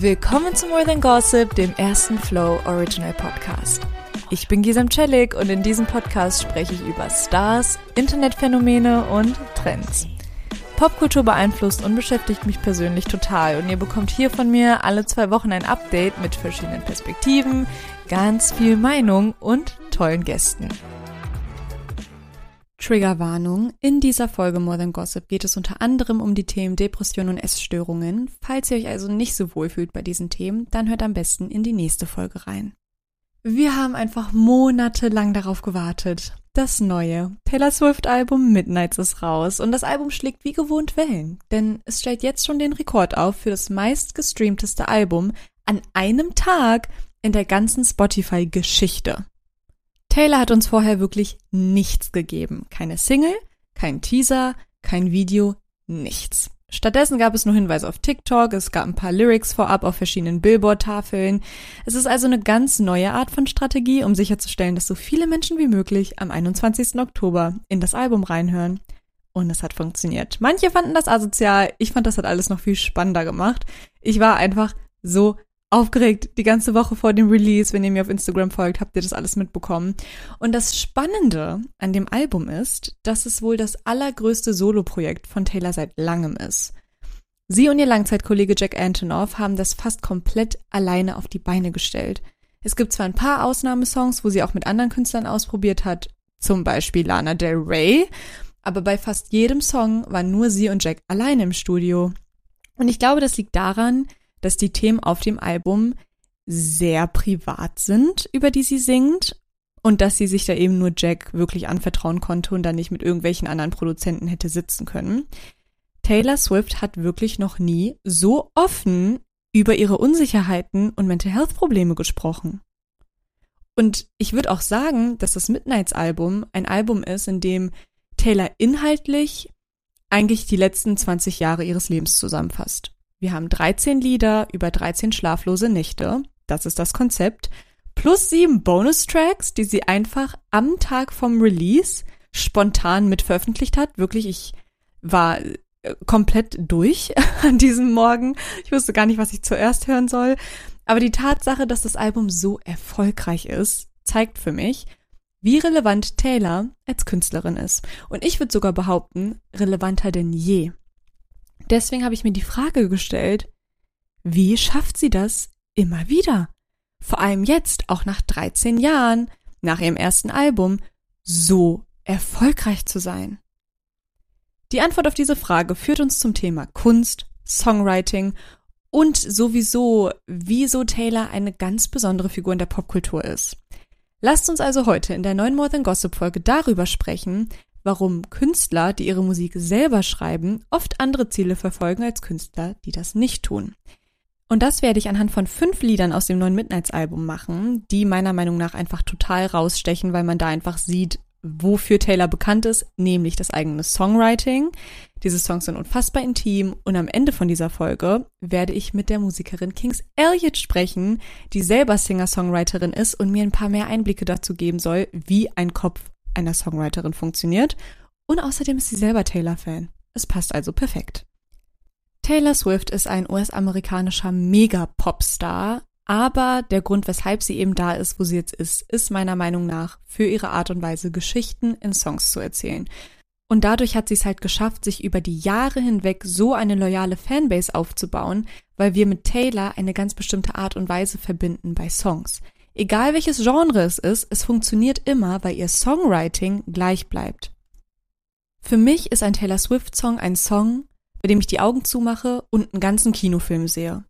Willkommen zu More Than Gossip, dem ersten Flow Original Podcast. Ich bin Gisam Celik und in diesem Podcast spreche ich über Stars, Internetphänomene und Trends. Popkultur beeinflusst und beschäftigt mich persönlich total und ihr bekommt hier von mir alle zwei Wochen ein Update mit verschiedenen Perspektiven, ganz viel Meinung und tollen Gästen. Triggerwarnung. In dieser Folge More Than Gossip geht es unter anderem um die Themen Depression und Essstörungen. Falls ihr euch also nicht so wohl fühlt bei diesen Themen, dann hört am besten in die nächste Folge rein. Wir haben einfach monatelang darauf gewartet. Das neue Taylor Swift Album Midnights ist raus und das Album schlägt wie gewohnt Wellen, denn es stellt jetzt schon den Rekord auf für das meistgestreamteste Album an einem Tag in der ganzen Spotify-Geschichte. Taylor hat uns vorher wirklich nichts gegeben. Keine Single, kein Teaser, kein Video, nichts. Stattdessen gab es nur Hinweise auf TikTok, es gab ein paar Lyrics vorab auf verschiedenen Billboard-Tafeln. Es ist also eine ganz neue Art von Strategie, um sicherzustellen, dass so viele Menschen wie möglich am 21. Oktober in das Album reinhören. Und es hat funktioniert. Manche fanden das asozial, ich fand das hat alles noch viel spannender gemacht. Ich war einfach so aufgeregt die ganze Woche vor dem Release. Wenn ihr mir auf Instagram folgt, habt ihr das alles mitbekommen. Und das Spannende an dem Album ist, dass es wohl das allergrößte Soloprojekt von Taylor seit langem ist. Sie und ihr Langzeitkollege Jack Antonoff haben das fast komplett alleine auf die Beine gestellt. Es gibt zwar ein paar Ausnahmesongs, wo sie auch mit anderen Künstlern ausprobiert hat, zum Beispiel Lana Del Rey, aber bei fast jedem Song waren nur sie und Jack alleine im Studio. Und ich glaube, das liegt daran, dass die Themen auf dem Album sehr privat sind, über die sie singt und dass sie sich da eben nur Jack wirklich anvertrauen konnte und dann nicht mit irgendwelchen anderen Produzenten hätte sitzen können. Taylor Swift hat wirklich noch nie so offen über ihre Unsicherheiten und Mental Health Probleme gesprochen. Und ich würde auch sagen, dass das Midnights Album ein Album ist, in dem Taylor inhaltlich eigentlich die letzten 20 Jahre ihres Lebens zusammenfasst. Wir haben 13 Lieder über 13 schlaflose Nächte. Das ist das Konzept. Plus sieben Bonustracks, die sie einfach am Tag vom Release spontan mit veröffentlicht hat. Wirklich, ich war äh, komplett durch an diesem Morgen. Ich wusste gar nicht, was ich zuerst hören soll. Aber die Tatsache, dass das Album so erfolgreich ist, zeigt für mich, wie relevant Taylor als Künstlerin ist. Und ich würde sogar behaupten, relevanter denn je. Deswegen habe ich mir die Frage gestellt, wie schafft sie das immer wieder? Vor allem jetzt, auch nach 13 Jahren, nach ihrem ersten Album, so erfolgreich zu sein. Die Antwort auf diese Frage führt uns zum Thema Kunst, Songwriting und sowieso, wieso Taylor eine ganz besondere Figur in der Popkultur ist. Lasst uns also heute in der neuen More Than Gossip Folge darüber sprechen, warum Künstler, die ihre Musik selber schreiben, oft andere Ziele verfolgen als Künstler, die das nicht tun. Und das werde ich anhand von fünf Liedern aus dem neuen Midnights-Album machen, die meiner Meinung nach einfach total rausstechen, weil man da einfach sieht, wofür Taylor bekannt ist, nämlich das eigene Songwriting. Diese Songs sind unfassbar intim und am Ende von dieser Folge werde ich mit der Musikerin Kings Elliott sprechen, die selber Singer-Songwriterin ist und mir ein paar mehr Einblicke dazu geben soll, wie ein Kopf einer Songwriterin funktioniert. Und außerdem ist sie selber Taylor-Fan. Es passt also perfekt. Taylor Swift ist ein US-amerikanischer Mega-Popstar, aber der Grund, weshalb sie eben da ist, wo sie jetzt ist, ist meiner Meinung nach für ihre Art und Weise, Geschichten in Songs zu erzählen. Und dadurch hat sie es halt geschafft, sich über die Jahre hinweg so eine loyale Fanbase aufzubauen, weil wir mit Taylor eine ganz bestimmte Art und Weise verbinden bei Songs. Egal welches Genre es ist, es funktioniert immer, weil ihr Songwriting gleich bleibt. Für mich ist ein Taylor Swift Song ein Song, bei dem ich die Augen zumache und einen ganzen Kinofilm sehe.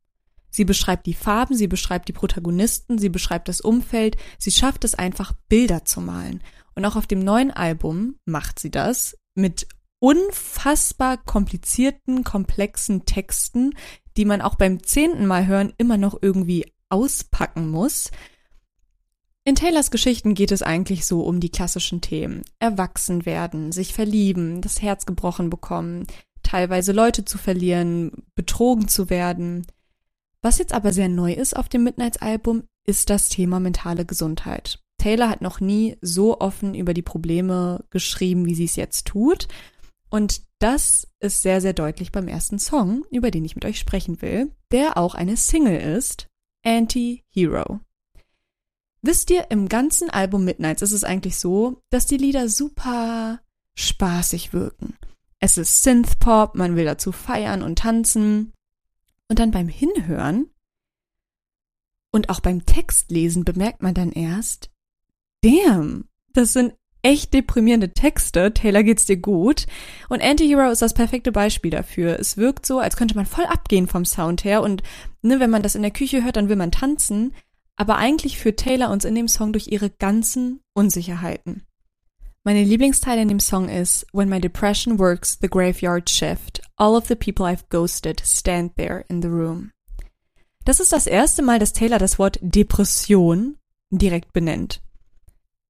Sie beschreibt die Farben, sie beschreibt die Protagonisten, sie beschreibt das Umfeld, sie schafft es einfach, Bilder zu malen. Und auch auf dem neuen Album macht sie das mit unfassbar komplizierten, komplexen Texten, die man auch beim zehnten Mal hören immer noch irgendwie auspacken muss. In Taylors Geschichten geht es eigentlich so um die klassischen Themen. Erwachsen werden, sich verlieben, das Herz gebrochen bekommen, teilweise Leute zu verlieren, betrogen zu werden. Was jetzt aber sehr neu ist auf dem Midnights-Album, ist das Thema mentale Gesundheit. Taylor hat noch nie so offen über die Probleme geschrieben, wie sie es jetzt tut. Und das ist sehr, sehr deutlich beim ersten Song, über den ich mit euch sprechen will, der auch eine Single ist, Anti-Hero. Wisst ihr, im ganzen Album Midnights ist es eigentlich so, dass die Lieder super spaßig wirken. Es ist Synthpop, man will dazu feiern und tanzen. Und dann beim Hinhören und auch beim Textlesen bemerkt man dann erst, damn, das sind echt deprimierende Texte. Taylor geht's dir gut. Und Antihero ist das perfekte Beispiel dafür. Es wirkt so, als könnte man voll abgehen vom Sound her und ne, wenn man das in der Küche hört, dann will man tanzen. Aber eigentlich führt Taylor uns in dem Song durch ihre ganzen Unsicherheiten. Meine Lieblingsteil in dem Song ist When my depression works the graveyard shift, all of the people I've ghosted stand there in the room. Das ist das erste Mal, dass Taylor das Wort Depression direkt benennt.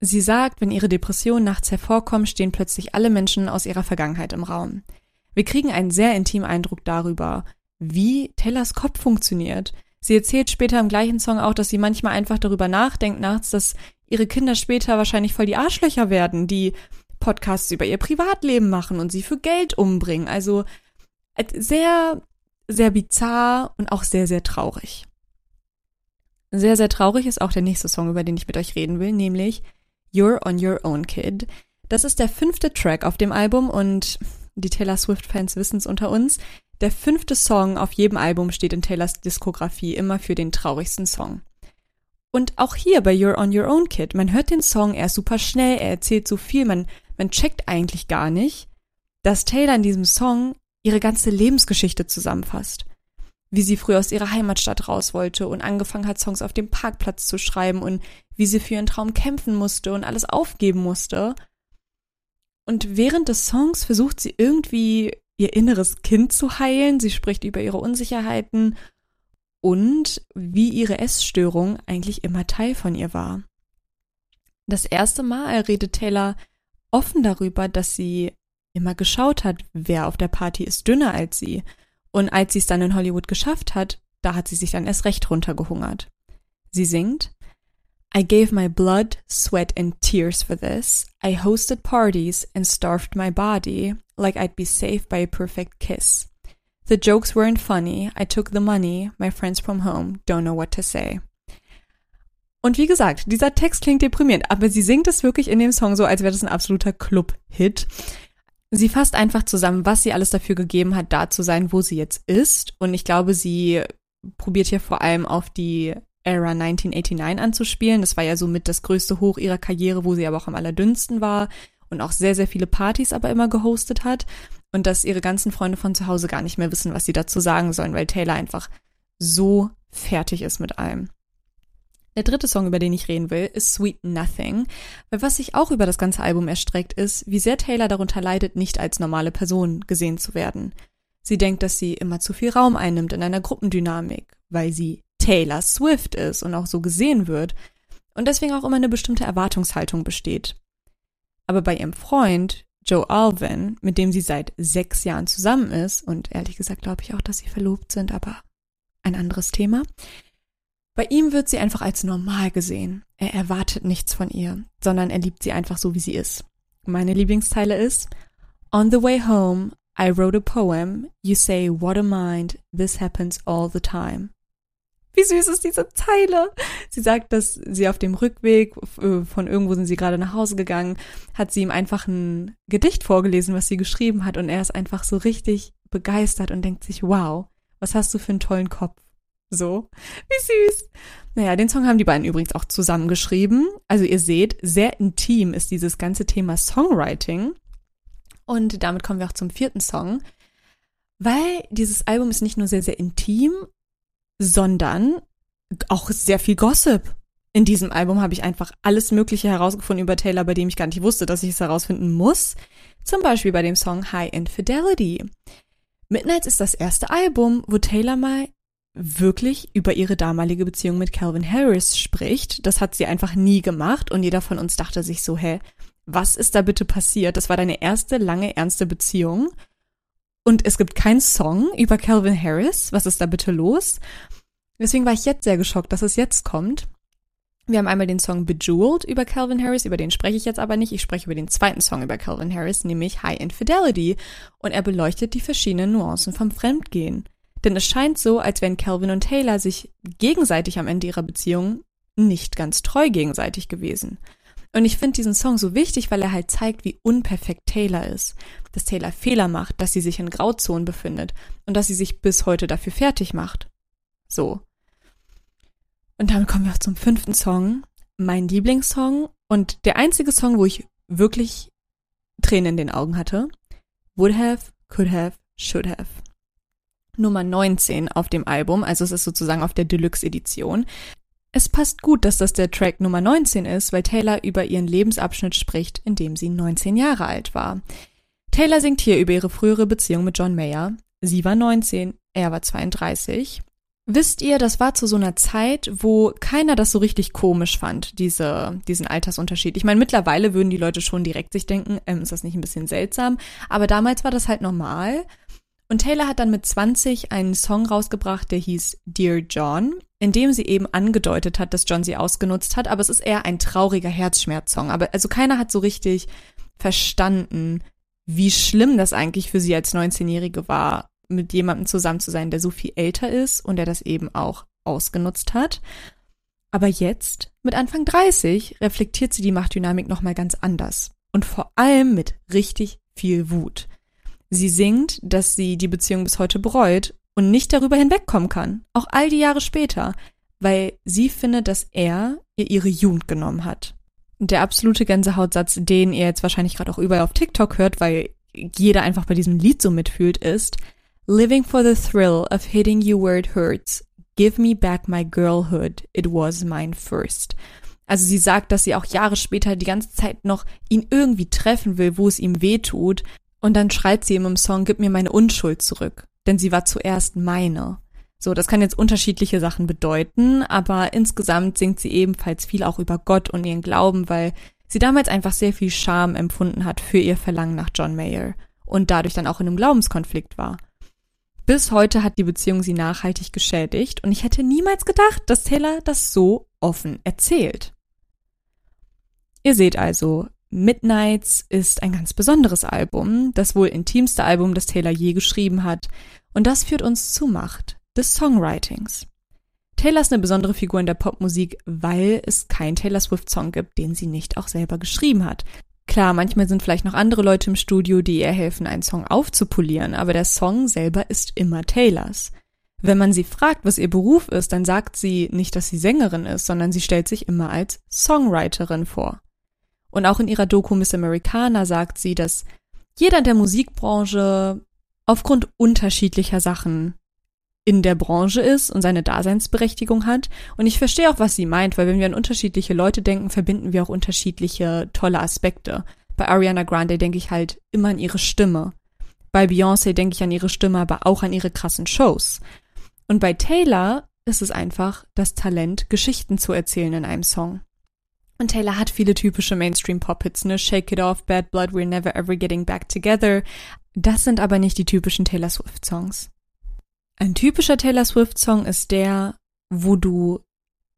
Sie sagt, wenn ihre Depression nachts hervorkommt, stehen plötzlich alle Menschen aus ihrer Vergangenheit im Raum. Wir kriegen einen sehr intimen Eindruck darüber, wie Taylors Kopf funktioniert, Sie erzählt später im gleichen Song auch, dass sie manchmal einfach darüber nachdenkt nachts, dass ihre Kinder später wahrscheinlich voll die Arschlöcher werden, die Podcasts über ihr Privatleben machen und sie für Geld umbringen. Also sehr, sehr bizarr und auch sehr, sehr traurig. Sehr, sehr traurig ist auch der nächste Song, über den ich mit euch reden will, nämlich You're on Your Own Kid. Das ist der fünfte Track auf dem Album und die Taylor Swift-Fans wissen es unter uns. Der fünfte Song auf jedem Album steht in Taylors Diskografie immer für den traurigsten Song. Und auch hier bei You're on Your Own Kid, man hört den Song, er ist super schnell, er erzählt so viel, man, man checkt eigentlich gar nicht, dass Taylor in diesem Song ihre ganze Lebensgeschichte zusammenfasst. Wie sie früher aus ihrer Heimatstadt raus wollte und angefangen hat, Songs auf dem Parkplatz zu schreiben und wie sie für ihren Traum kämpfen musste und alles aufgeben musste. Und während des Songs versucht sie irgendwie ihr inneres Kind zu heilen. Sie spricht über ihre Unsicherheiten und wie ihre Essstörung eigentlich immer Teil von ihr war. Das erste Mal redet Taylor offen darüber, dass sie immer geschaut hat, wer auf der Party ist dünner als sie. Und als sie es dann in Hollywood geschafft hat, da hat sie sich dann erst recht runtergehungert. Sie singt I gave my blood, sweat and tears for this. I hosted parties and starved my body like I'd be saved by a perfect kiss. The jokes weren't funny. I took the money. My friends from home don't know what to say. Und wie gesagt, dieser Text klingt deprimierend, aber sie singt es wirklich in dem Song so, als wäre das ein absoluter Club-Hit. Sie fasst einfach zusammen, was sie alles dafür gegeben hat, da zu sein, wo sie jetzt ist. Und ich glaube, sie probiert hier vor allem auf die Era 1989 anzuspielen. Das war ja somit das größte Hoch ihrer Karriere, wo sie aber auch am allerdünnsten war und auch sehr, sehr viele Partys aber immer gehostet hat und dass ihre ganzen Freunde von zu Hause gar nicht mehr wissen, was sie dazu sagen sollen, weil Taylor einfach so fertig ist mit allem. Der dritte Song, über den ich reden will, ist Sweet Nothing, weil was sich auch über das ganze Album erstreckt, ist, wie sehr Taylor darunter leidet, nicht als normale Person gesehen zu werden. Sie denkt, dass sie immer zu viel Raum einnimmt in einer Gruppendynamik, weil sie Taylor Swift ist und auch so gesehen wird und deswegen auch immer eine bestimmte Erwartungshaltung besteht. Aber bei ihrem Freund, Joe Alvin, mit dem sie seit sechs Jahren zusammen ist, und ehrlich gesagt glaube ich auch, dass sie verlobt sind, aber ein anderes Thema. Bei ihm wird sie einfach als normal gesehen. Er erwartet nichts von ihr, sondern er liebt sie einfach so, wie sie ist. Meine Lieblingsteile ist On the way home, I wrote a poem. You say, what a mind, this happens all the time. Wie süß ist diese Zeile? Sie sagt, dass sie auf dem Rückweg äh, von irgendwo sind sie gerade nach Hause gegangen, hat sie ihm einfach ein Gedicht vorgelesen, was sie geschrieben hat und er ist einfach so richtig begeistert und denkt sich, wow, was hast du für einen tollen Kopf? So, wie süß. Naja, den Song haben die beiden übrigens auch zusammengeschrieben. Also ihr seht, sehr intim ist dieses ganze Thema Songwriting. Und damit kommen wir auch zum vierten Song. Weil dieses Album ist nicht nur sehr, sehr intim, sondern auch sehr viel Gossip. In diesem Album habe ich einfach alles Mögliche herausgefunden über Taylor, bei dem ich gar nicht wusste, dass ich es herausfinden muss. Zum Beispiel bei dem Song High Infidelity. Midnights ist das erste Album, wo Taylor mal wirklich über ihre damalige Beziehung mit Calvin Harris spricht. Das hat sie einfach nie gemacht und jeder von uns dachte sich so, hä, was ist da bitte passiert? Das war deine erste lange ernste Beziehung und es gibt keinen Song über Calvin Harris. Was ist da bitte los? Deswegen war ich jetzt sehr geschockt, dass es jetzt kommt. Wir haben einmal den Song Bejeweled über Calvin Harris, über den spreche ich jetzt aber nicht. Ich spreche über den zweiten Song über Calvin Harris, nämlich High Infidelity. Und er beleuchtet die verschiedenen Nuancen vom Fremdgehen. Denn es scheint so, als wären Calvin und Taylor sich gegenseitig am Ende ihrer Beziehung nicht ganz treu gegenseitig gewesen. Und ich finde diesen Song so wichtig, weil er halt zeigt, wie unperfekt Taylor ist. Dass Taylor Fehler macht, dass sie sich in Grauzonen befindet und dass sie sich bis heute dafür fertig macht. So. Und damit kommen wir auch zum fünften Song. Mein Lieblingssong und der einzige Song, wo ich wirklich Tränen in den Augen hatte. Would have, could have, should have. Nummer 19 auf dem Album, also es ist sozusagen auf der Deluxe-Edition. Es passt gut, dass das der Track Nummer 19 ist, weil Taylor über ihren Lebensabschnitt spricht, in dem sie 19 Jahre alt war. Taylor singt hier über ihre frühere Beziehung mit John Mayer. Sie war 19, er war 32. Wisst ihr, das war zu so einer Zeit, wo keiner das so richtig komisch fand, diese, diesen Altersunterschied. Ich meine, mittlerweile würden die Leute schon direkt sich denken, ähm, ist das nicht ein bisschen seltsam? Aber damals war das halt normal. Und Taylor hat dann mit 20 einen Song rausgebracht, der hieß Dear John, in dem sie eben angedeutet hat, dass John sie ausgenutzt hat, aber es ist eher ein trauriger Herzschmerzsong. Aber also keiner hat so richtig verstanden, wie schlimm das eigentlich für sie als 19-Jährige war, mit jemandem zusammen zu sein, der so viel älter ist und der das eben auch ausgenutzt hat. Aber jetzt, mit Anfang 30, reflektiert sie die Machtdynamik nochmal ganz anders. Und vor allem mit richtig viel Wut. Sie singt, dass sie die Beziehung bis heute bereut und nicht darüber hinwegkommen kann, auch all die Jahre später, weil sie findet, dass er ihr ihre Jugend genommen hat. Der absolute Gänsehautsatz, den ihr jetzt wahrscheinlich gerade auch überall auf TikTok hört, weil jeder einfach bei diesem Lied so mitfühlt, ist Living for the thrill of hitting you where it hurts. Give me back my girlhood. It was mine first. Also sie sagt, dass sie auch Jahre später die ganze Zeit noch ihn irgendwie treffen will, wo es ihm weh tut. Und dann schreit sie ihm im Song, gib mir meine Unschuld zurück denn sie war zuerst meine. So, das kann jetzt unterschiedliche Sachen bedeuten, aber insgesamt singt sie ebenfalls viel auch über Gott und ihren Glauben, weil sie damals einfach sehr viel Scham empfunden hat für ihr Verlangen nach John Mayer und dadurch dann auch in einem Glaubenskonflikt war. Bis heute hat die Beziehung sie nachhaltig geschädigt und ich hätte niemals gedacht, dass Taylor das so offen erzählt. Ihr seht also, Midnights ist ein ganz besonderes Album, das wohl intimste Album, das Taylor je geschrieben hat. Und das führt uns zu Macht des Songwritings. Taylor ist eine besondere Figur in der Popmusik, weil es keinen Taylor Swift-Song gibt, den sie nicht auch selber geschrieben hat. Klar, manchmal sind vielleicht noch andere Leute im Studio, die ihr helfen, einen Song aufzupolieren, aber der Song selber ist immer Taylors. Wenn man sie fragt, was ihr Beruf ist, dann sagt sie nicht, dass sie Sängerin ist, sondern sie stellt sich immer als Songwriterin vor. Und auch in ihrer Doku Miss Americana sagt sie, dass jeder in der Musikbranche aufgrund unterschiedlicher Sachen in der Branche ist und seine Daseinsberechtigung hat. Und ich verstehe auch, was sie meint, weil wenn wir an unterschiedliche Leute denken, verbinden wir auch unterschiedliche tolle Aspekte. Bei Ariana Grande denke ich halt immer an ihre Stimme. Bei Beyoncé denke ich an ihre Stimme, aber auch an ihre krassen Shows. Und bei Taylor ist es einfach das Talent, Geschichten zu erzählen in einem Song. Und Taylor hat viele typische Mainstream-Pop-Hits, ne? Shake It Off, Bad Blood, We're Never Ever Getting Back Together. Das sind aber nicht die typischen Taylor Swift-Songs. Ein typischer Taylor Swift-Song ist der, wo du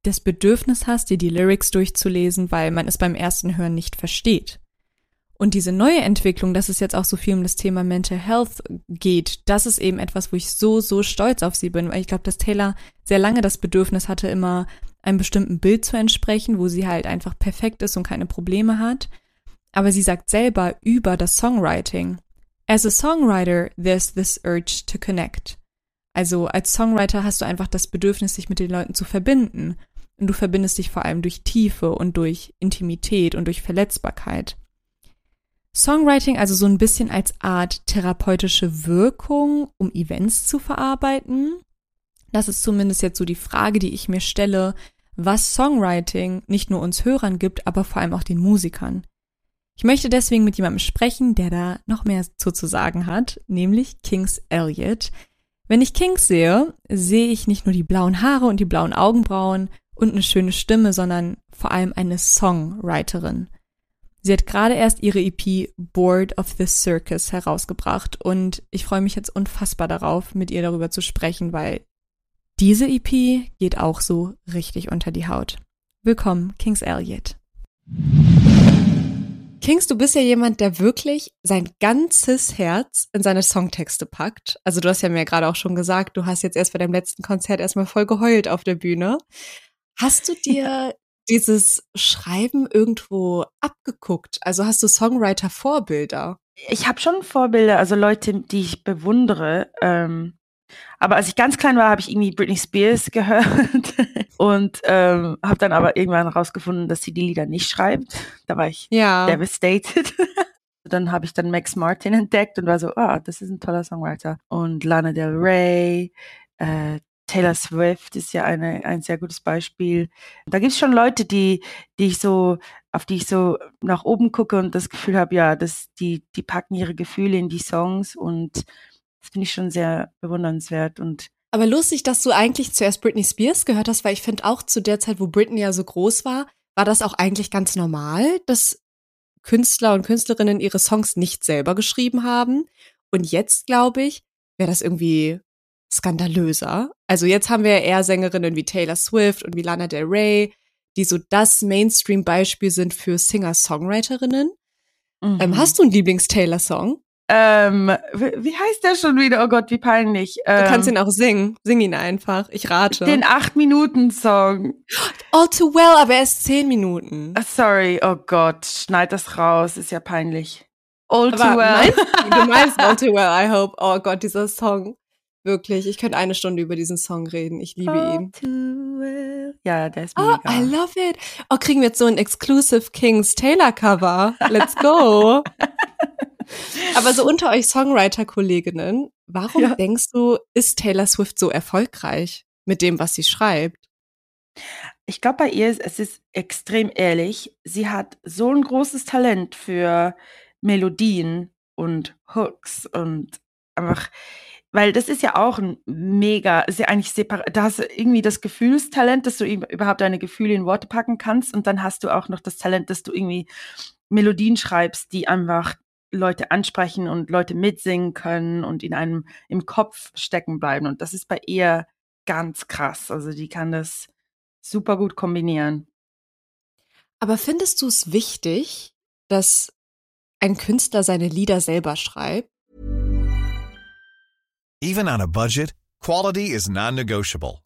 das Bedürfnis hast, dir die Lyrics durchzulesen, weil man es beim ersten Hören nicht versteht. Und diese neue Entwicklung, dass es jetzt auch so viel um das Thema Mental Health geht, das ist eben etwas, wo ich so, so stolz auf sie bin, weil ich glaube, dass Taylor sehr lange das Bedürfnis hatte, immer einem bestimmten Bild zu entsprechen, wo sie halt einfach perfekt ist und keine Probleme hat. Aber sie sagt selber über das Songwriting, As a songwriter, there's this urge to connect. Also als Songwriter hast du einfach das Bedürfnis, sich mit den Leuten zu verbinden. Und du verbindest dich vor allem durch Tiefe und durch Intimität und durch Verletzbarkeit. Songwriting also so ein bisschen als Art therapeutische Wirkung, um Events zu verarbeiten. Das ist zumindest jetzt so die Frage, die ich mir stelle, was Songwriting nicht nur uns Hörern gibt, aber vor allem auch den Musikern. Ich möchte deswegen mit jemandem sprechen, der da noch mehr zu sagen hat, nämlich Kings Elliot. Wenn ich Kings sehe, sehe ich nicht nur die blauen Haare und die blauen Augenbrauen und eine schöne Stimme, sondern vor allem eine Songwriterin. Sie hat gerade erst ihre EP Board of the Circus herausgebracht und ich freue mich jetzt unfassbar darauf, mit ihr darüber zu sprechen, weil diese EP geht auch so richtig unter die Haut. Willkommen, Kings Elliot. Kings, du bist ja jemand, der wirklich sein ganzes Herz in seine Songtexte packt. Also du hast ja mir gerade auch schon gesagt, du hast jetzt erst bei deinem letzten Konzert erstmal voll geheult auf der Bühne. Hast du dir dieses Schreiben irgendwo abgeguckt? Also hast du Songwriter-Vorbilder? Ich habe schon Vorbilder, also Leute, die ich bewundere. Ähm, aber als ich ganz klein war, habe ich irgendwie Britney Spears gehört und ähm, habe dann aber irgendwann rausgefunden, dass sie die Lieder nicht schreibt. Da war ich ja. devastated. dann habe ich dann Max Martin entdeckt und war so, ah, oh, das ist ein toller Songwriter. Und Lana Del Rey, äh, Taylor Swift ist ja eine, ein sehr gutes Beispiel. Da gibt es schon Leute, die, die ich so, auf die ich so nach oben gucke und das Gefühl habe, ja, dass die, die packen ihre Gefühle in die Songs und das finde ich schon sehr bewundernswert und aber lustig, dass du eigentlich zuerst Britney Spears gehört hast, weil ich finde auch zu der Zeit, wo Britney ja so groß war, war das auch eigentlich ganz normal, dass Künstler und Künstlerinnen ihre Songs nicht selber geschrieben haben. Und jetzt, glaube ich, wäre das irgendwie skandalöser. Also jetzt haben wir ja eher Sängerinnen wie Taylor Swift und wie Lana Del Rey, die so das Mainstream-Beispiel sind für Singer-Songwriterinnen. Mhm. Ähm, hast du einen Lieblings-Taylor-Song? Ähm, wie heißt der schon wieder? Oh Gott, wie peinlich. Ähm, du kannst ihn auch singen. Sing ihn einfach. Ich rate. Den 8-Minuten-Song. All too well, aber erst 10 Minuten. Uh, sorry, oh Gott, schneid das raus, ist ja peinlich. All aber too well. Meinst, du meinst All too well, I hope. Oh Gott, dieser Song. Wirklich, ich könnte eine Stunde über diesen Song reden. Ich liebe All ihn. Too well. Ja, der ist mega. Oh, I love it. Oh, kriegen wir jetzt so ein Exclusive Kings Taylor Cover. Let's go. Aber so unter euch Songwriter-Kolleginnen, warum ja. denkst du, ist Taylor Swift so erfolgreich mit dem, was sie schreibt? Ich glaube, bei ihr ist es ist extrem ehrlich. Sie hat so ein großes Talent für Melodien und Hooks und einfach, weil das ist ja auch ein mega, ist ja eigentlich separat, da hast du irgendwie das Gefühlstalent, dass du überhaupt deine Gefühle in Worte packen kannst und dann hast du auch noch das Talent, dass du irgendwie Melodien schreibst, die einfach Leute ansprechen und Leute mitsingen können und in einem im Kopf stecken bleiben. Und das ist bei ihr ganz krass. Also die kann das super gut kombinieren. Aber findest du es wichtig, dass ein Künstler seine Lieder selber schreibt? Even on a budget, quality is non-negotiable.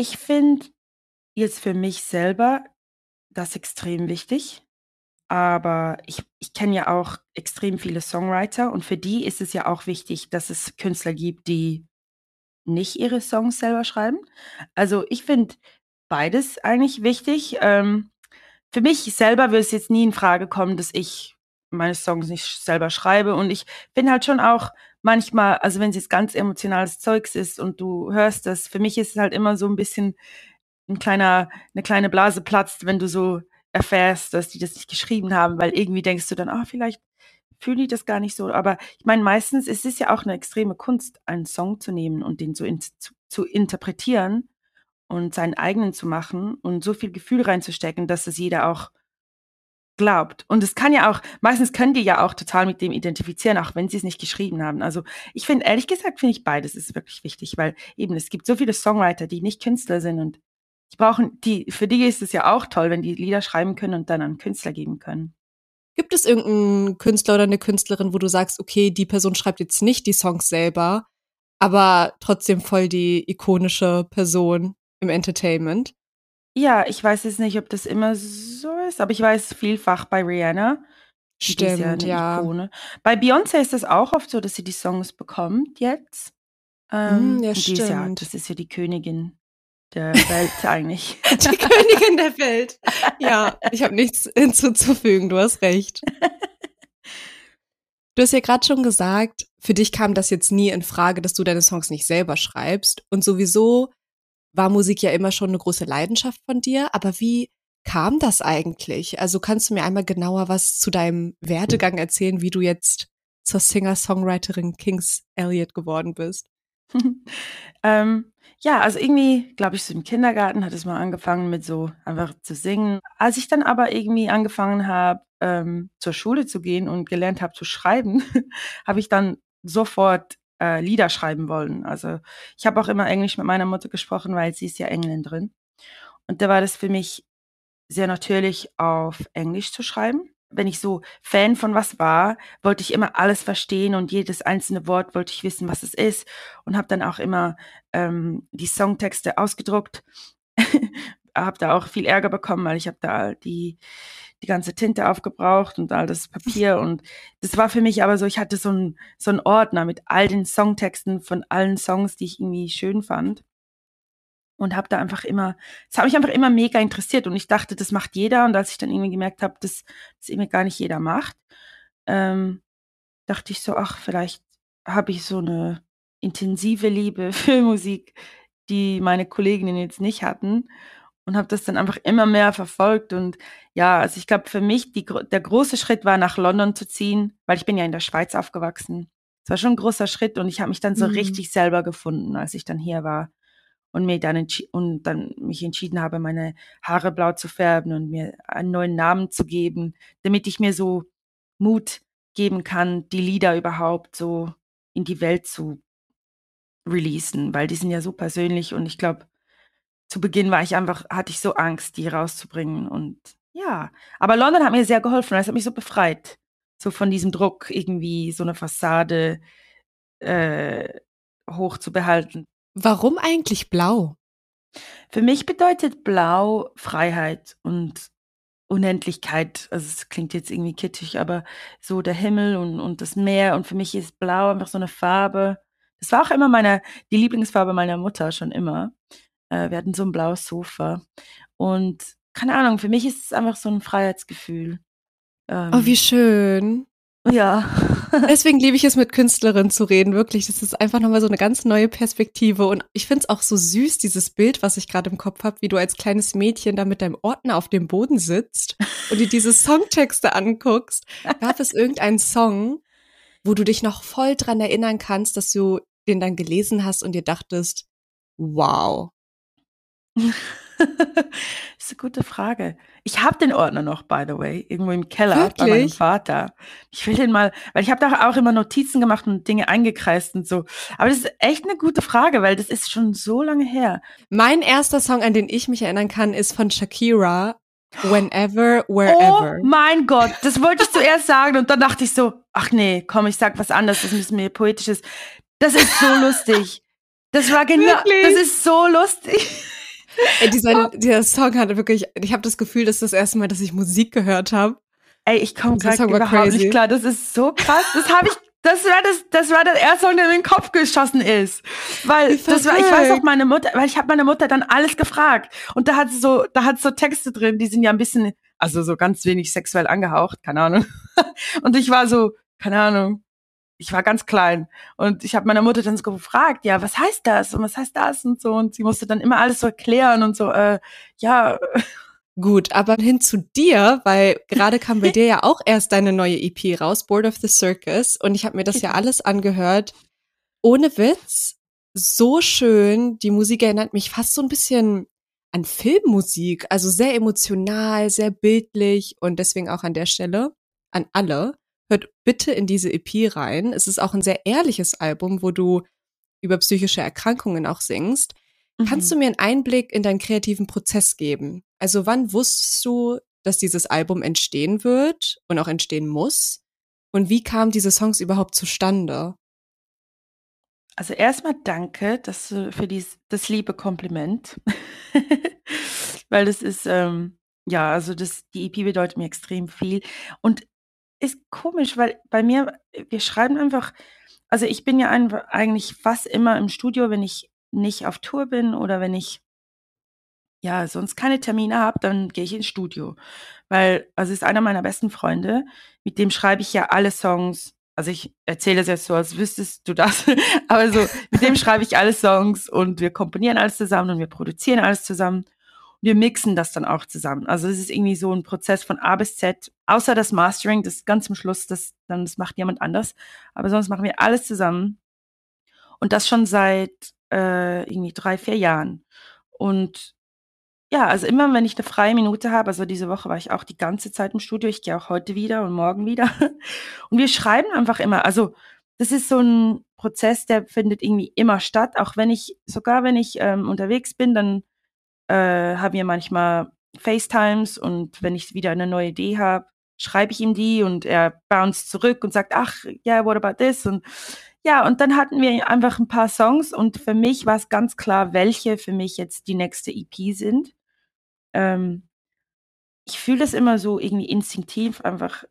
Ich finde jetzt für mich selber das extrem wichtig. Aber ich, ich kenne ja auch extrem viele Songwriter und für die ist es ja auch wichtig, dass es Künstler gibt, die nicht ihre Songs selber schreiben. Also ich finde beides eigentlich wichtig. Ähm, für mich selber wird es jetzt nie in Frage kommen, dass ich meine Songs nicht selber schreibe. Und ich finde halt schon auch manchmal, also wenn es jetzt ganz emotionales Zeugs ist und du hörst das, für mich ist es halt immer so ein bisschen ein kleiner, eine kleine Blase platzt, wenn du so erfährst, dass die das nicht geschrieben haben, weil irgendwie denkst du dann, ah, oh, vielleicht fühlen die das gar nicht so. Aber ich meine, meistens ist es ja auch eine extreme Kunst, einen Song zu nehmen und den so in, zu, zu interpretieren und seinen eigenen zu machen und so viel Gefühl reinzustecken, dass es jeder auch glaubt. Und es kann ja auch, meistens können die ja auch total mit dem identifizieren, auch wenn sie es nicht geschrieben haben. Also ich finde, ehrlich gesagt, finde ich beides ist wirklich wichtig, weil eben es gibt so viele Songwriter, die nicht Künstler sind und die brauchen, die, für die ist es ja auch toll, wenn die Lieder schreiben können und dann an Künstler geben können. Gibt es irgendeinen Künstler oder eine Künstlerin, wo du sagst, okay, die Person schreibt jetzt nicht die Songs selber, aber trotzdem voll die ikonische Person im Entertainment. Ja, ich weiß jetzt nicht, ob das immer so ist, aber ich weiß vielfach bei Rihanna. Die ist ja Stimmt, eine ja. Ikone. Bei Beyoncé ist es auch oft so, dass sie die Songs bekommt jetzt. Ähm, Mm, ja, und die ist ja, stimmt. das ist ja die Königin der Welt eigentlich. Die Königin der Welt. Ja, ich habe nichts hinzuzufügen, du hast recht. Du hast ja gerade schon gesagt, für dich kam das jetzt nie in Frage, dass du deine Songs nicht selber schreibst. Und sowieso war Musik ja immer schon eine große Leidenschaft von dir. Aber wie kam das eigentlich? Also kannst du mir einmal genauer was zu deinem Werdegang erzählen, wie du jetzt zur Singer-Songwriterin Kings Elliot geworden bist? ähm, ja, also irgendwie, glaube ich, so im Kindergarten hat es mal angefangen mit so einfach zu singen. Als ich dann aber irgendwie angefangen habe, ähm, zur Schule zu gehen und gelernt habe zu schreiben, habe ich dann sofort äh, Lieder schreiben wollen. Also ich habe auch immer Englisch mit meiner Mutter gesprochen, weil sie ist ja Engländerin. Und da war das für mich sehr natürlich, auf Englisch zu schreiben. Wenn ich so Fan von was war, wollte ich immer alles verstehen und jedes einzelne Wort wollte ich wissen, was es ist. Und habe dann auch immer ähm, die Songtexte ausgedruckt. habe da auch viel Ärger bekommen, weil ich habe da die die ganze Tinte aufgebraucht und all das Papier. Und das war für mich aber so, ich hatte so einen so Ordner mit all den Songtexten von allen Songs, die ich irgendwie schön fand. Und habe da einfach immer, es hat mich einfach immer mega interessiert. Und ich dachte, das macht jeder. Und als ich dann irgendwie gemerkt habe, dass das irgendwie gar nicht jeder macht, ähm, dachte ich so, ach, vielleicht habe ich so eine intensive Liebe für Musik, die meine Kolleginnen jetzt nicht hatten und habe das dann einfach immer mehr verfolgt und ja, also ich glaube für mich die, der große Schritt war nach London zu ziehen, weil ich bin ja in der Schweiz aufgewachsen. Es war schon ein großer Schritt und ich habe mich dann so Mhm. richtig selber gefunden, als ich dann hier war und mir dann und dann mich entschieden habe, meine Haare blau zu färben und mir einen neuen Namen zu geben, damit ich mir so Mut geben kann, die Lieder überhaupt so in die Welt zu releasen, weil die sind ja so persönlich und ich glaube, zu Beginn war ich einfach, hatte ich so Angst, die rauszubringen und ja, aber London hat mir sehr geholfen, es hat mich so befreit, so von diesem Druck irgendwie so eine Fassade äh, hoch zu behalten. Warum eigentlich blau? Für mich bedeutet Blau Freiheit und Unendlichkeit. Also es klingt jetzt irgendwie kitschig, aber so der Himmel und, und das Meer. Und für mich ist Blau einfach so eine Farbe. Das war auch immer meine, die Lieblingsfarbe meiner Mutter schon immer. Äh, wir hatten so ein blaues Sofa. Und keine Ahnung, für mich ist es einfach so ein Freiheitsgefühl. Ähm, Oh, wie schön. ja. Deswegen liebe ich es, mit Künstlerinnen zu reden, wirklich. Das ist einfach nochmal so eine ganz neue Perspektive. Und ich finde es auch so süß, dieses Bild, was ich gerade im Kopf habe, wie du als kleines Mädchen da mit deinem Ordner auf dem Boden sitzt und dir diese Songtexte anguckst. Gab es irgendeinen Song, wo du dich noch voll dran erinnern kannst, dass du den dann gelesen hast und dir dachtest, wow. Das ist eine gute Frage. Ich habe den Ordner noch, by the way, irgendwo im Keller bei meinem Wirklich? Vater. Ich will den mal, weil ich habe da auch immer Notizen gemacht und Dinge eingekreist und so. Aber das ist echt eine gute Frage, weil das ist schon so lange her. Mein erster Song, an den ich mich erinnern kann, ist von Shakira, Whenever, Wherever. Oh mein Gott, das wollte ich zuerst sagen und dann dachte ich so, ach nee, komm, ich sag was anderes, das müssen mir poetisches. Das ist so lustig. Das war genau, Wirklich? das ist so lustig. Ey, dieser, dieser Song hatte wirklich, ich habe das Gefühl, das ist das erste Mal, dass ich Musik gehört habe. Ey, ich komme gerade überhaupt crazy. nicht klar. Das ist so krass. Das habe ich, das war das, das war der erste Song, der mir in den Kopf geschossen ist. Weil Wie das war, ich weiß auch meine Mutter, weil ich habe meine Mutter dann alles gefragt und da hat sie so, da hat so Texte drin, die sind ja ein bisschen, also so ganz wenig sexuell angehaucht, keine Ahnung. Und ich war so, keine Ahnung. Ich war ganz klein. Und ich habe meine Mutter dann so gefragt, ja, was heißt das? Und was heißt das? Und so. Und sie musste dann immer alles so erklären und so, äh, ja, Gut, aber hin zu dir, weil gerade kam bei dir ja auch erst deine neue EP raus, Board of the Circus, und ich habe mir das ja. alles angehört. Ohne Witz, so schön. Die Musik erinnert mich fast so ein bisschen an Filmmusik, also sehr emotional, sehr bildlich. Und deswegen auch an der Stelle an alle. Hört bitte in diese EP rein. Es ist auch ein sehr ehrliches Album, wo du über psychische Erkrankungen auch singst. Kannst du mir einen Einblick in deinen kreativen Prozess geben? Also wann wusstest du, dass dieses Album entstehen wird und auch entstehen muss? Und wie kamen diese Songs überhaupt zustande? Also erstmal danke dass du für dies, das liebe Kompliment, weil das ist, ähm, ja, also das, die EP bedeutet mir extrem viel und ist komisch, weil bei mir, wir schreiben einfach, also ich bin ja ein, eigentlich fast immer im Studio, wenn ich nicht auf Tour bin oder wenn ich ja sonst keine Termine habe, dann gehe ich ins Studio, weil also ist einer meiner besten Freunde, mit dem schreibe ich ja alle Songs. Also ich erzähle es jetzt so, als wüsstest du das, aber so, mit dem schreibe ich alle Songs und wir komponieren alles zusammen und wir produzieren alles zusammen. Wir mixen das dann auch zusammen. Also es ist irgendwie so ein Prozess von A bis Z, außer das Mastering, das ganz zum Schluss, das, dann, das macht jemand anders. Aber sonst machen wir alles zusammen. Und das schon seit äh, irgendwie drei, vier Jahren. Und ja, also immer, wenn ich eine freie Minute habe, also diese Woche war ich auch die ganze Zeit im Studio, ich gehe auch heute wieder und morgen wieder. Und wir schreiben einfach immer. Also das ist so ein Prozess, der findet irgendwie immer statt, auch wenn ich, sogar wenn ich ähm, unterwegs bin, dann äh, haben wir manchmal FaceTimes und wenn ich wieder eine neue Idee habe, schreibe ich ihm die und er bounce zurück und sagt, ach, ja, yeah, what about this? Und ja, und dann hatten wir einfach ein paar Songs und für mich war es ganz klar, welche für mich jetzt die nächste EP sind ähm, ich fühle es immer so irgendwie instinktiv einfach,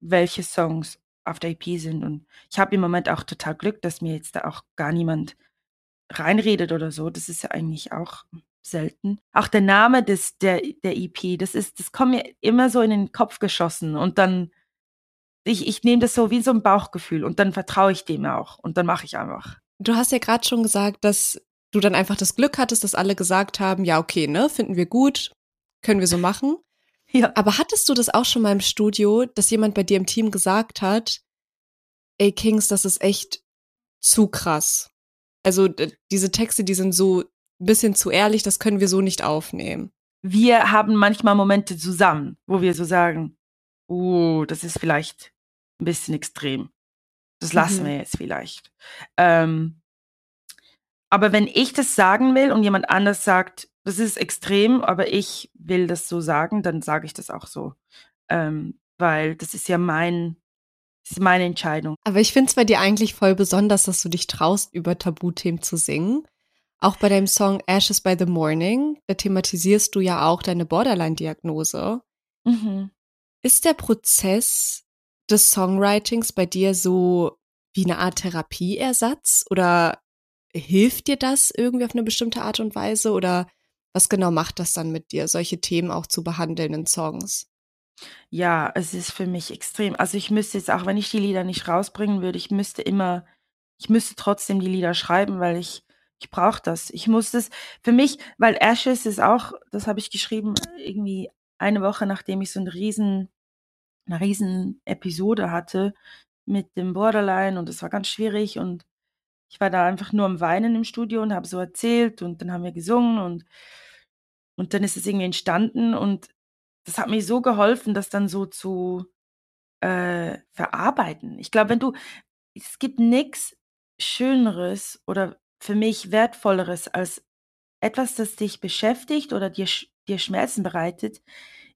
welche Songs auf der EP sind. Und ich habe im Moment auch total Glück, dass mir jetzt da auch gar niemand reinredet oder so. Das ist ja eigentlich auch selten. Auch der Name des, der, der EP, das ist, das kommt mir immer so in den Kopf geschossen und dann, ich, ich nehme das so wie so ein Bauchgefühl und dann vertraue ich dem auch und dann mache ich einfach. Du hast ja gerade schon gesagt, dass du dann einfach das Glück hattest, dass alle gesagt haben, ja, okay, ne, finden wir gut, können wir so machen. Ja. Aber hattest du das auch schon mal im Studio, dass jemand bei dir im Team gesagt hat, ey Kings, das ist echt zu krass. Also diese Texte, die sind so bisschen zu ehrlich, das können wir so nicht aufnehmen. Wir haben manchmal Momente zusammen, wo wir so sagen, oh, das ist vielleicht ein bisschen extrem. Das lassen mhm. wir jetzt vielleicht. Ähm, aber wenn ich das sagen will und jemand anders sagt, das ist extrem, aber ich will das so sagen, dann sage ich das auch so. Ähm, weil das ist ja mein, das ist meine Entscheidung. Aber ich finde es bei dir eigentlich voll besonders, dass du dich traust, über Tabuthemen zu singen. Auch bei deinem Song Ashes by the Morning, da thematisierst du ja auch deine Borderline-Diagnose. Mhm. Ist der Prozess des Songwritings bei dir so wie eine Art Therapieersatz oder hilft dir das irgendwie auf eine bestimmte Art und Weise oder was genau macht das dann mit dir, solche Themen auch zu behandeln in Songs? Ja, es ist für mich extrem. Also ich müsste jetzt, auch wenn ich die Lieder nicht rausbringen würde, ich müsste immer, ich müsste trotzdem die Lieder schreiben, weil ich, ich brauche das. Ich muss das, für mich, weil Ashes ist auch, das habe ich geschrieben, irgendwie eine Woche nachdem ich so einen riesen, eine riesen Episode hatte mit dem Borderline und es war ganz schwierig und ich war da einfach nur am Weinen im Studio und habe so erzählt und dann haben wir gesungen und und dann ist es irgendwie entstanden und das hat mir so geholfen, das dann so zu äh, verarbeiten. Ich glaube, wenn du, es gibt nichts Schöneres oder für mich Wertvolleres als etwas, das dich beschäftigt oder dir, dir Schmerzen bereitet,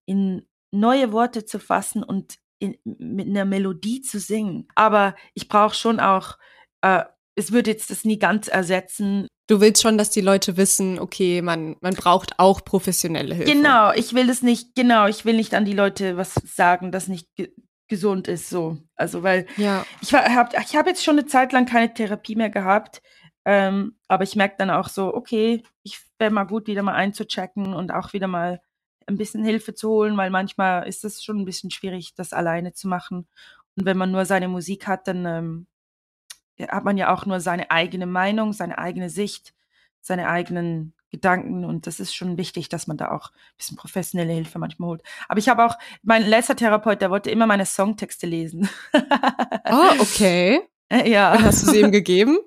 in neue Worte zu fassen und in, mit einer Melodie zu singen. Aber ich brauche schon auch, äh, es würde jetzt das nie ganz ersetzen, Du willst schon, dass die Leute wissen, okay, man, man braucht auch professionelle Hilfe. Genau, ich will das nicht, genau, ich will nicht an die Leute was sagen, das nicht ge gesund ist, so. Also, weil ja. ich habe ich hab jetzt schon eine Zeit lang keine Therapie mehr gehabt, ähm, aber ich merke dann auch so, okay, ich wäre mal gut, wieder mal einzuchecken und auch wieder mal ein bisschen Hilfe zu holen, weil manchmal ist es schon ein bisschen schwierig, das alleine zu machen. Und wenn man nur seine Musik hat, dann ähm, hat man ja auch nur seine eigene Meinung, seine eigene Sicht, seine eigenen Gedanken und das ist schon wichtig, dass man da auch ein bisschen professionelle Hilfe manchmal holt. Aber ich habe auch, mein letzter Therapeut, der wollte immer meine Songtexte lesen. oh, okay. Ja. Und hast du sie ihm gegeben?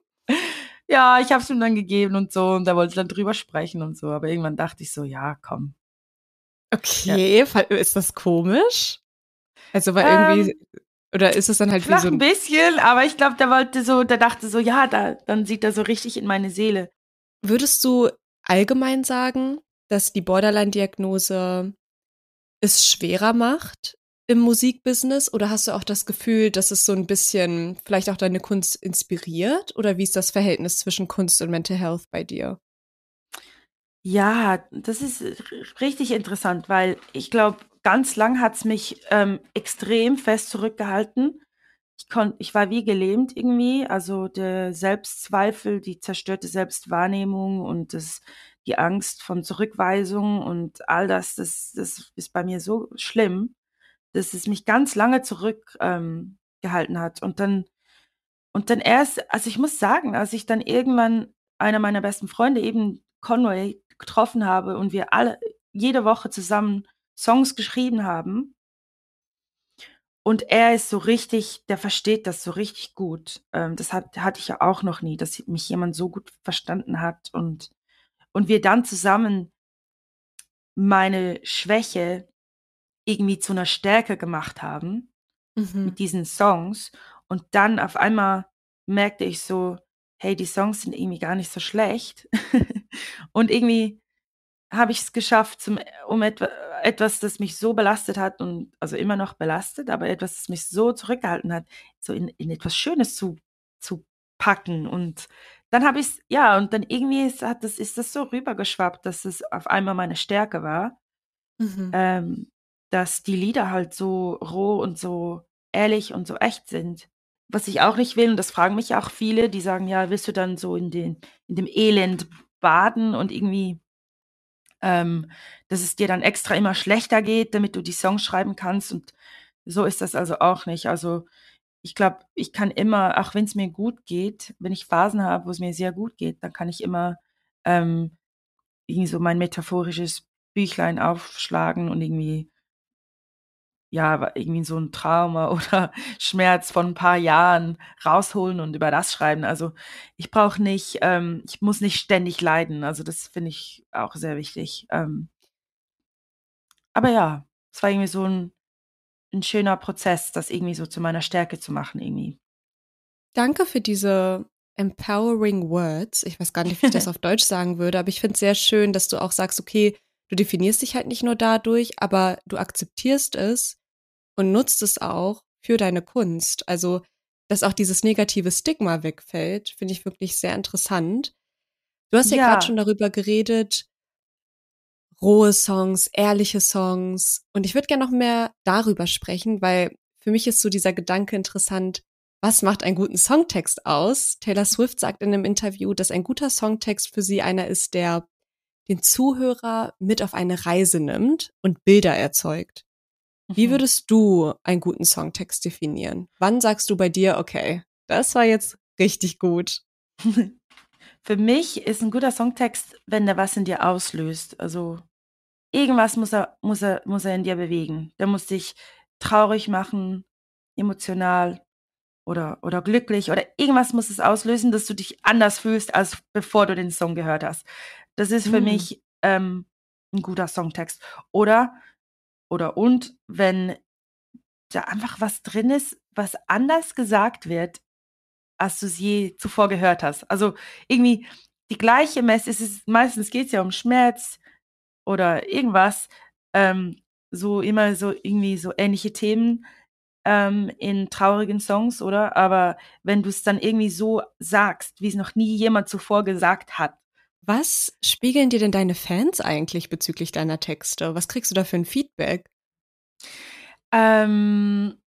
Ja, ich habe es ihm dann gegeben und so und er wollte dann drüber sprechen und so. Aber irgendwann dachte ich so, ja, komm. Okay, ja. ist das komisch? Also, weil irgendwie ähm, oder ist es dann halt wie so ein bisschen, aber ich glaube, der wollte so, der dachte so, ja, da, dann sieht er so richtig in meine Seele. Würdest du allgemein sagen, dass die Borderline-Diagnose es schwerer macht, im Musikbusiness oder hast du auch das Gefühl, dass es so ein bisschen vielleicht auch deine Kunst inspiriert? Oder wie ist das Verhältnis zwischen Kunst und Mental Health bei dir? Ja, das ist richtig interessant, weil ich glaube, ganz lang hat es mich ähm, extrem fest zurückgehalten. Ich, kon ich war wie gelähmt irgendwie, also der Selbstzweifel, die zerstörte Selbstwahrnehmung und das, die Angst von Zurückweisung und all das, das, das ist bei mir so schlimm, dass es mich ganz lange zurückgehalten ähm, hat. Und dann, und dann erst, also ich muss sagen, als ich dann irgendwann einer meiner besten Freunde, eben Conway, getroffen habe und wir alle jede Woche zusammen Songs geschrieben haben. Und er ist so richtig, der versteht das so richtig gut. Ähm, das hat, hatte ich ja auch noch nie, dass mich jemand so gut verstanden hat und, und wir dann zusammen meine Schwäche irgendwie zu einer Stärke gemacht haben mhm. mit diesen Songs. Und dann auf einmal merkte ich so, hey, die Songs sind irgendwie gar nicht so schlecht. und irgendwie habe ich es geschafft, zum, um etwa, etwas, das mich so belastet hat und also immer noch belastet, aber etwas, das mich so zurückgehalten hat, so in, in etwas Schönes zu, zu packen. Und dann habe ich es, ja, und dann irgendwie ist, hat das, ist das so rübergeschwappt, dass es auf einmal meine Stärke war, mhm. ähm, dass die Lieder halt so roh und so ehrlich und so echt sind. Was ich auch nicht will, und das fragen mich auch viele, die sagen, ja, willst du dann so in, den, in dem Elend baden und irgendwie ähm, dass es dir dann extra immer schlechter geht, damit du die Songs schreiben kannst. Und so ist das also auch nicht. Also ich glaube, ich kann immer, auch wenn es mir gut geht, wenn ich Phasen habe, wo es mir sehr gut geht, dann kann ich immer ähm, irgendwie so mein metaphorisches Büchlein aufschlagen und irgendwie ja, irgendwie so ein Trauma oder Schmerz von ein paar Jahren rausholen und über das schreiben. Also ich brauche nicht, ähm, ich muss nicht ständig leiden. Also das finde ich auch sehr wichtig. Ähm, aber ja, es war irgendwie so ein, ein schöner Prozess, das irgendwie so zu meiner Stärke zu machen, irgendwie. Danke für diese empowering words. Ich weiß gar nicht, wie ich das auf Deutsch sagen würde, aber ich finde es sehr schön, dass du auch sagst, okay, du definierst dich halt nicht nur dadurch, aber du akzeptierst es und nutzt es auch für deine Kunst. Also, dass auch dieses negative Stigma wegfällt, finde ich wirklich sehr interessant. Du hast ja, ja gerade schon darüber geredet, rohe Songs, ehrliche Songs. Und ich würde gerne noch mehr darüber sprechen, weil für mich ist so dieser Gedanke interessant, was macht einen guten Songtext aus? Taylor Swift sagt in einem Interview, dass ein guter Songtext für sie einer ist, der den Zuhörer mit auf eine Reise nimmt und Bilder erzeugt. Wie mhm. würdest du einen guten Songtext definieren? Wann sagst du bei dir, okay, das war jetzt richtig gut? Für mich ist ein guter Songtext, wenn der was in dir auslöst. Also irgendwas muss er, muss er, muss er in dir bewegen. Der muss dich traurig machen, emotional oder, oder glücklich oder irgendwas muss es auslösen, dass du dich anders fühlst, als bevor du den Song gehört hast. Das ist für mhm. mich ähm, ein guter Songtext. Oder oder und wenn da einfach was drin ist, was anders gesagt wird, als du es je zuvor gehört hast. Also irgendwie die gleiche Message, es ist, meistens geht es ja um Schmerz oder irgendwas, ähm, so immer so irgendwie so ähnliche Themen ähm, in traurigen Songs, oder? Aber wenn du es dann irgendwie so sagst, wie es noch nie jemand zuvor gesagt hat. Was spiegeln dir denn deine Fans eigentlich bezüglich deiner Texte? Was kriegst du da für ein Feedback? Ähm,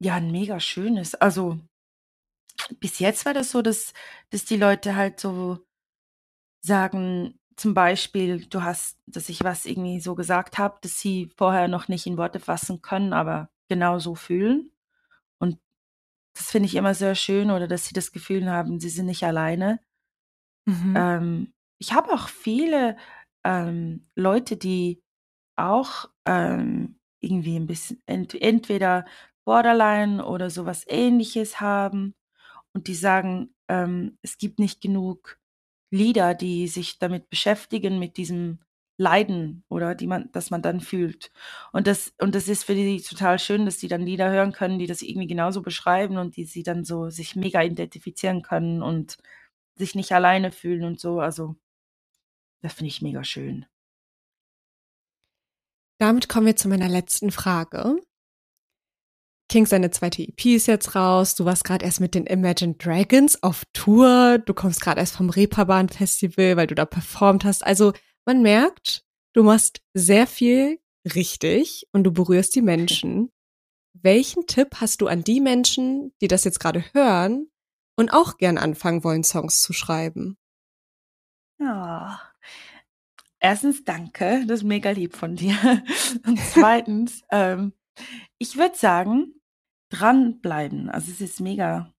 ja, ein mega schönes. Also, bis jetzt war das so, dass dass die Leute halt so sagen zum Beispiel, du hast dass ich was irgendwie so gesagt habe, das sie vorher noch nicht in Worte fassen können, aber genau so fühlen. Und das finde ich immer sehr schön oder dass sie das Gefühl haben, sie sind nicht alleine. Mhm. Ähm, ich habe auch viele, ähm, Leute, die auch, ähm irgendwie ein bisschen ent entweder Borderline oder sowas Ähnliches haben und die sagen, ähm, es gibt nicht genug Lieder, die sich damit beschäftigen, mit diesem Leiden oder die man das man dann fühlt. Und das und das ist für die total schön, dass die dann Lieder hören können, die das irgendwie genauso beschreiben und die sie dann so sich mega identifizieren können und sich nicht alleine fühlen und so. Also, das finde ich mega schön. Damit kommen wir zu meiner letzten Frage. Kings seine zweite EP ist jetzt raus. Du warst gerade erst mit den Imagine Dragons auf Tour. Du kommst gerade erst vom Reeperbahn Festival, weil du da performt hast. Also man merkt, du machst sehr viel richtig und du berührst die Menschen. Welchen Tipp hast du an die Menschen, die das jetzt gerade hören und auch gern anfangen wollen, Songs zu schreiben? Ja. Erstens, danke, das ist mega lieb von dir. Und zweitens, ähm, ich würde sagen, dranbleiben. Also es ist mega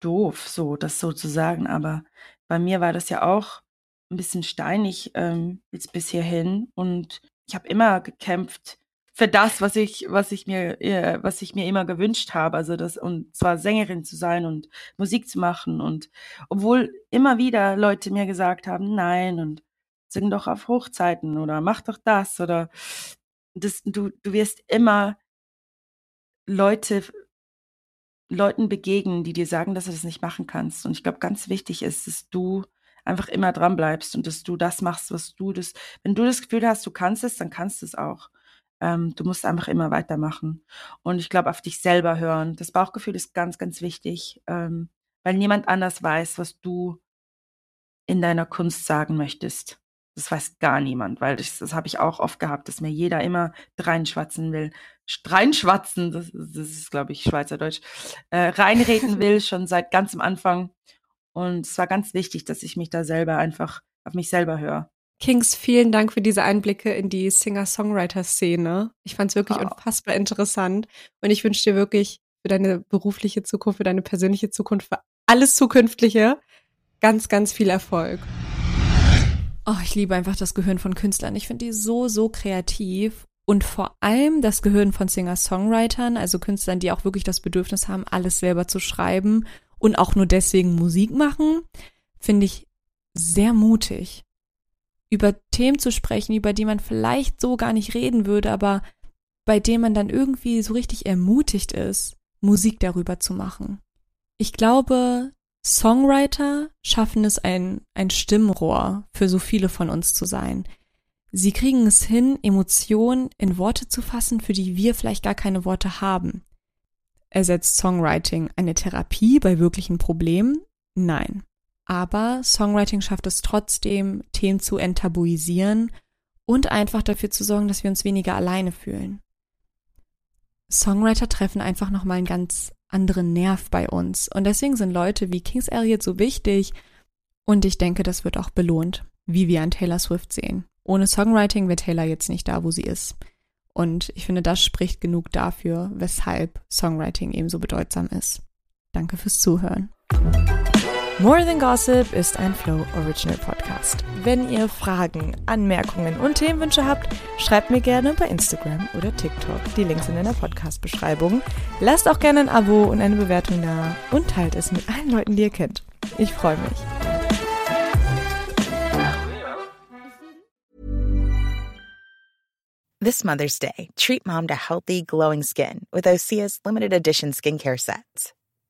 doof, so das so zu sagen, aber bei mir war das ja auch ein bisschen steinig ähm, jetzt bis hierhin und ich habe immer gekämpft für das, was ich, was ich mir, äh, was ich mir immer gewünscht habe, also das und zwar Sängerin zu sein und Musik zu machen und obwohl immer wieder Leute mir gesagt haben, nein und sing doch auf Hochzeiten oder mach doch das oder das, du, du wirst immer Leute Leuten begegnen, die dir sagen, dass du das nicht machen kannst. Und ich glaube, ganz wichtig ist, dass du einfach immer dran bleibst und dass du das machst, was du das, wenn du das Gefühl hast, du kannst es, dann kannst du es auch. Ähm, du musst einfach immer weitermachen. Und ich glaube, auf dich selber hören. Das Bauchgefühl ist ganz, ganz wichtig, ähm, weil niemand anders weiß, was du in deiner Kunst sagen möchtest. Das weiß gar niemand, weil das, das habe ich auch oft gehabt, dass mir jeder immer reinschwatzen will. Reinschwatzen, das, das ist, glaube ich, Schweizerdeutsch, äh, reinreden will, schon seit ganzem Anfang. Und es war ganz wichtig, dass ich mich da selber einfach auf mich selber höre. Kings, vielen Dank für diese Einblicke in die Singer-Songwriter-Szene. Ich fand es wirklich oh. unfassbar interessant und ich wünsche dir wirklich für deine berufliche Zukunft, für deine persönliche Zukunft, für alles Zukünftige ganz, ganz viel Erfolg. Oh, ich liebe einfach das Gehirn von Künstlern. Ich finde die so, so kreativ. Und vor allem das Gehirn von Singer-Songwritern, also Künstlern, die auch wirklich das Bedürfnis haben, alles selber zu schreiben und auch nur deswegen Musik machen, finde ich sehr mutig. Über Themen zu sprechen, über die man vielleicht so gar nicht reden würde, aber bei denen man dann irgendwie so richtig ermutigt ist, Musik darüber zu machen. Ich glaube, Songwriter schaffen es, ein, ein Stimmrohr für so viele von uns zu sein. Sie kriegen es hin, Emotionen in Worte zu fassen, für die wir vielleicht gar keine Worte haben. Ersetzt Songwriting eine Therapie bei wirklichen Problemen? Nein. Aber Songwriting schafft es trotzdem, Themen zu enttabuisieren und einfach dafür zu sorgen, dass wir uns weniger alleine fühlen. Songwriter treffen einfach nochmal einen ganz anderen Nerv bei uns. Und deswegen sind Leute wie Kings Elliot so wichtig. Und ich denke, das wird auch belohnt, wie wir an Taylor Swift sehen. Ohne Songwriting wäre Taylor jetzt nicht da, wo sie ist. Und ich finde, das spricht genug dafür, weshalb Songwriting eben so bedeutsam ist. Danke fürs Zuhören. More Than Gossip ist ein Flow Original Podcast. Wenn ihr Fragen, Anmerkungen und Themenwünsche habt, schreibt mir gerne bei Instagram oder TikTok. Die Links sind in der Podcast-Beschreibung. Lasst auch gerne ein Abo und eine Bewertung da und teilt es mit allen Leuten, die ihr kennt. Ich freue mich. This Mother's Day, treat mom to healthy, glowing skin with Osea's limited edition skincare sets.